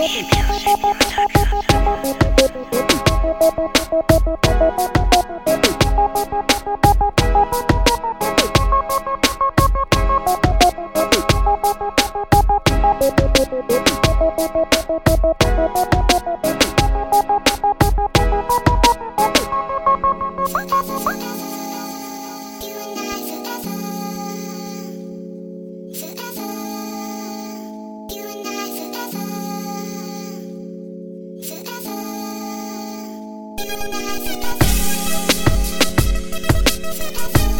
Keep it. Thank you.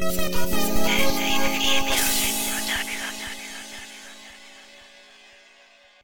Music.